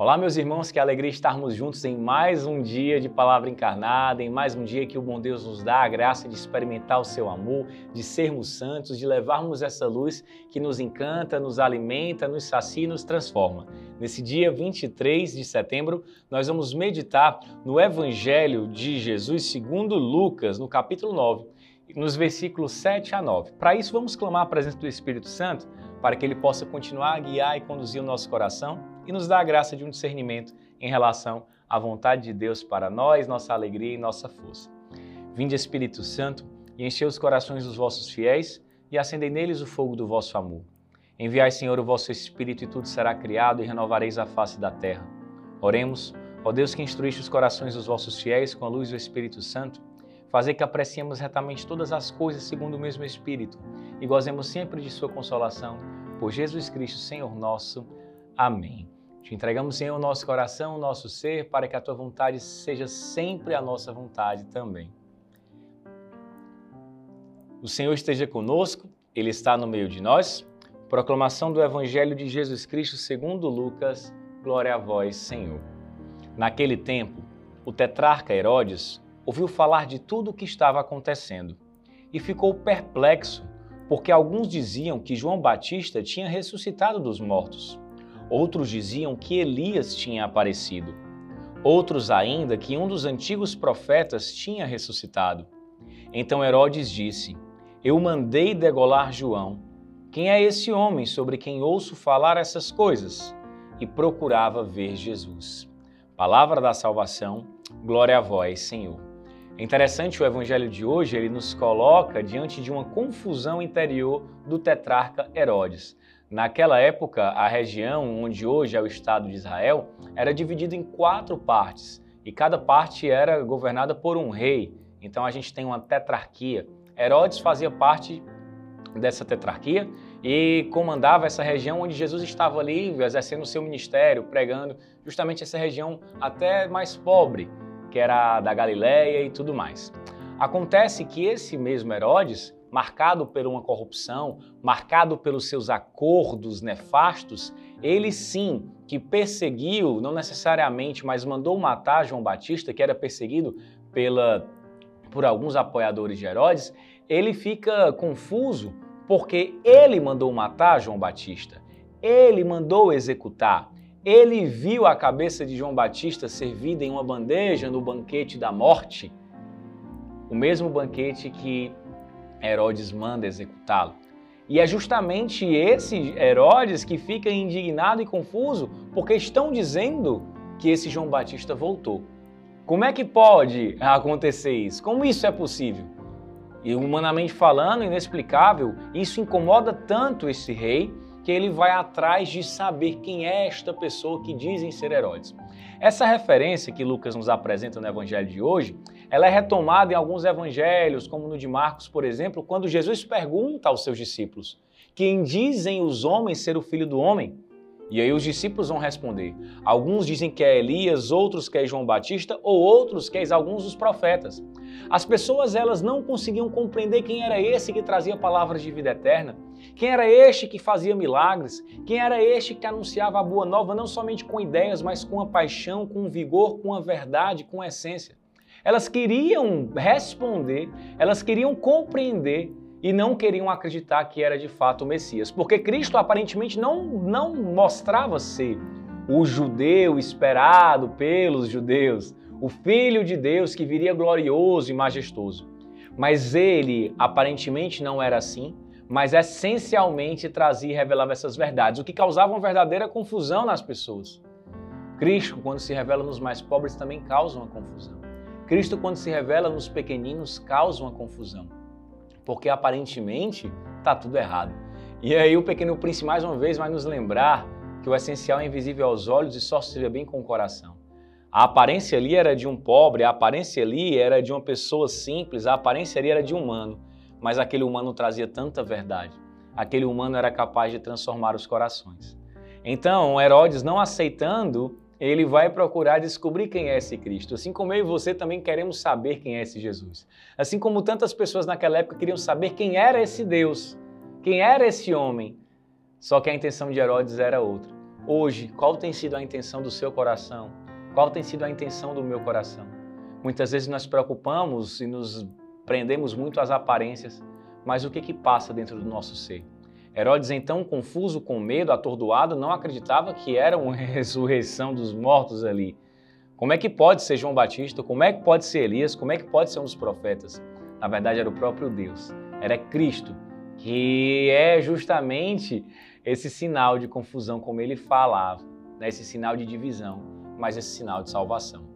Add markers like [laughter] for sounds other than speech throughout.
Olá, meus irmãos, que alegria estarmos juntos em mais um dia de palavra encarnada, em mais um dia que o bom Deus nos dá a graça de experimentar o seu amor, de sermos santos, de levarmos essa luz que nos encanta, nos alimenta, nos sacia e nos transforma. Nesse dia 23 de setembro, nós vamos meditar no Evangelho de Jesus segundo Lucas, no capítulo 9, nos versículos 7 a 9. Para isso, vamos clamar a presença do Espírito Santo para que ele possa continuar a guiar e conduzir o nosso coração e nos dar a graça de um discernimento em relação à vontade de Deus para nós, nossa alegria e nossa força. Vinde, Espírito Santo, e enchei os corações dos vossos fiéis e acendei neles o fogo do vosso amor. Enviai, Senhor, o vosso Espírito e tudo será criado e renovareis a face da terra. Oremos, ó Deus que instruíste os corações dos vossos fiéis com a luz do Espírito Santo, fazer que apreciemos retamente todas as coisas segundo o mesmo Espírito e gozemos sempre de sua consolação. Por Jesus Cristo, Senhor nosso. Amém. Te entregamos, Senhor, o nosso coração, o nosso ser, para que a tua vontade seja sempre a nossa vontade também. O Senhor esteja conosco, Ele está no meio de nós. Proclamação do Evangelho de Jesus Cristo segundo Lucas. Glória a vós, Senhor. Naquele tempo, o tetrarca Herodes ouviu falar de tudo o que estava acontecendo e ficou perplexo, porque alguns diziam que João Batista tinha ressuscitado dos mortos. Outros diziam que Elias tinha aparecido. Outros ainda que um dos antigos profetas tinha ressuscitado. Então Herodes disse: Eu mandei degolar João. Quem é esse homem sobre quem ouço falar essas coisas? E procurava ver Jesus. Palavra da salvação, glória a vós, Senhor. É interessante o evangelho de hoje, ele nos coloca diante de uma confusão interior do tetrarca Herodes. Naquela época, a região onde hoje é o Estado de Israel era dividida em quatro partes e cada parte era governada por um rei. Então a gente tem uma tetrarquia. Herodes fazia parte dessa tetrarquia e comandava essa região onde Jesus estava ali exercendo o seu ministério, pregando justamente essa região até mais pobre, que era da Galiléia e tudo mais. Acontece que esse mesmo Herodes marcado por uma corrupção, marcado pelos seus acordos nefastos, ele sim que perseguiu, não necessariamente, mas mandou matar João Batista, que era perseguido pela, por alguns apoiadores de Herodes, ele fica confuso porque ele mandou matar João Batista, ele mandou executar. Ele viu a cabeça de João Batista servida em uma bandeja no banquete da morte, o mesmo banquete que Herodes manda executá-lo. E é justamente esse Herodes que fica indignado e confuso porque estão dizendo que esse João Batista voltou. Como é que pode acontecer isso? Como isso é possível? E humanamente falando, inexplicável, isso incomoda tanto esse rei que ele vai atrás de saber quem é esta pessoa que dizem ser Herodes. Essa referência que Lucas nos apresenta no evangelho de hoje, ela é retomada em alguns evangelhos, como no de Marcos, por exemplo, quando Jesus pergunta aos seus discípulos: Quem dizem os homens ser o filho do homem? E aí os discípulos vão responder. Alguns dizem que é Elias, outros que é João Batista, ou outros que é alguns dos profetas. As pessoas elas não conseguiam compreender quem era esse que trazia palavras de vida eterna, quem era este que fazia milagres, quem era este que anunciava a boa nova não somente com ideias, mas com a paixão, com vigor, com a verdade, com a essência. Elas queriam responder, elas queriam compreender e não queriam acreditar que era de fato o Messias, porque Cristo aparentemente não, não mostrava ser o judeu esperado pelos judeus, o Filho de Deus que viria glorioso e majestoso. Mas ele aparentemente não era assim, mas essencialmente trazia e revelava essas verdades, o que causava uma verdadeira confusão nas pessoas. Cristo, quando se revela nos mais pobres, também causa uma confusão. Cristo, quando se revela nos pequeninos, causa uma confusão porque aparentemente está tudo errado. E aí o Pequeno Príncipe mais uma vez vai nos lembrar que o essencial é invisível aos olhos e só se vê bem com o coração. A aparência ali era de um pobre, a aparência ali era de uma pessoa simples, a aparência ali era de um humano, mas aquele humano trazia tanta verdade. Aquele humano era capaz de transformar os corações. Então, Herodes, não aceitando ele vai procurar descobrir quem é esse Cristo. Assim como eu e você também queremos saber quem é esse Jesus. Assim como tantas pessoas naquela época queriam saber quem era esse Deus, quem era esse homem. Só que a intenção de Herodes era outra. Hoje, qual tem sido a intenção do seu coração? Qual tem sido a intenção do meu coração? Muitas vezes nós preocupamos e nos prendemos muito às aparências, mas o que que passa dentro do nosso ser? Herodes, então, confuso, com medo, atordoado, não acreditava que era uma [laughs] ressurreição dos mortos ali. Como é que pode ser João Batista? Como é que pode ser Elias? Como é que pode ser um dos profetas? Na verdade, era o próprio Deus. Era Cristo, que é justamente esse sinal de confusão, como ele falava, né? esse sinal de divisão, mas esse sinal de salvação.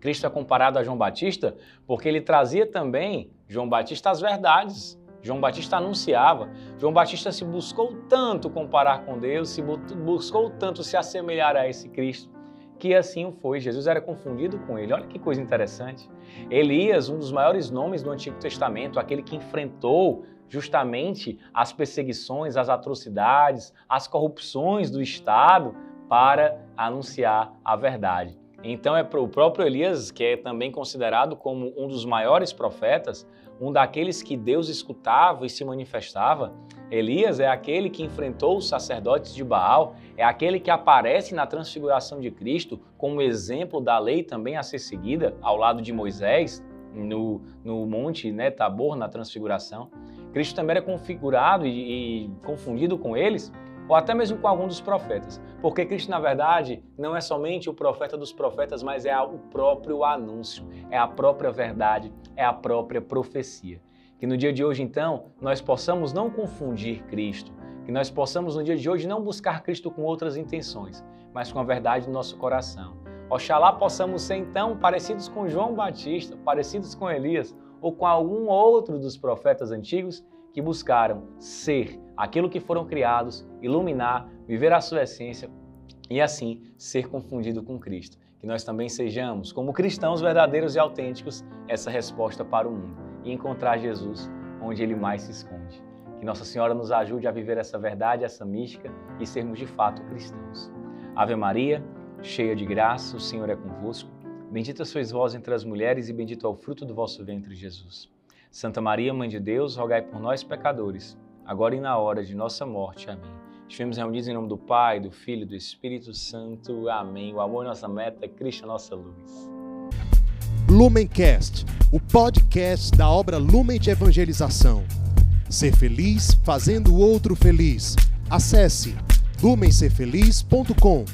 Cristo é comparado a João Batista porque ele trazia também, João Batista, as verdades João Batista anunciava. João Batista se buscou tanto comparar com Deus, se buscou tanto se assemelhar a esse Cristo, que assim foi. Jesus era confundido com ele. Olha que coisa interessante. Elias, um dos maiores nomes do Antigo Testamento, aquele que enfrentou justamente as perseguições, as atrocidades, as corrupções do Estado para anunciar a verdade. Então é o próprio Elias, que é também considerado como um dos maiores profetas, um daqueles que Deus escutava e se manifestava. Elias é aquele que enfrentou os sacerdotes de Baal, é aquele que aparece na transfiguração de Cristo como exemplo da lei também a ser seguida, ao lado de Moisés, no, no monte né, Tabor, na transfiguração. Cristo também era configurado e, e confundido com eles, ou até mesmo com algum dos profetas. Porque Cristo, na verdade, não é somente o profeta dos profetas, mas é o próprio anúncio, é a própria verdade, é a própria profecia. Que no dia de hoje, então, nós possamos não confundir Cristo, que nós possamos no dia de hoje não buscar Cristo com outras intenções, mas com a verdade no nosso coração. Oxalá possamos ser então parecidos com João Batista, parecidos com Elias ou com algum outro dos profetas antigos que buscaram ser aquilo que foram criados, iluminar, viver a sua essência e assim ser confundido com Cristo. Que nós também sejamos, como cristãos verdadeiros e autênticos, essa resposta para o mundo e encontrar Jesus onde ele mais se esconde. Que Nossa Senhora nos ajude a viver essa verdade, essa mística e sermos de fato cristãos. Ave Maria, cheia de graça, o Senhor é convosco. Bendita sois vós entre as mulheres e bendito é o fruto do vosso ventre, Jesus. Santa Maria, Mãe de Deus, rogai por nós, pecadores, agora e na hora de nossa morte. Amém. Estivemos reunidos em nome do Pai, do Filho e do Espírito Santo. Amém. O amor é nossa meta, Cristo é nossa luz. Lumencast, o podcast da obra Lumen de Evangelização. Ser feliz fazendo o outro feliz. Acesse lumencerfeliz.com.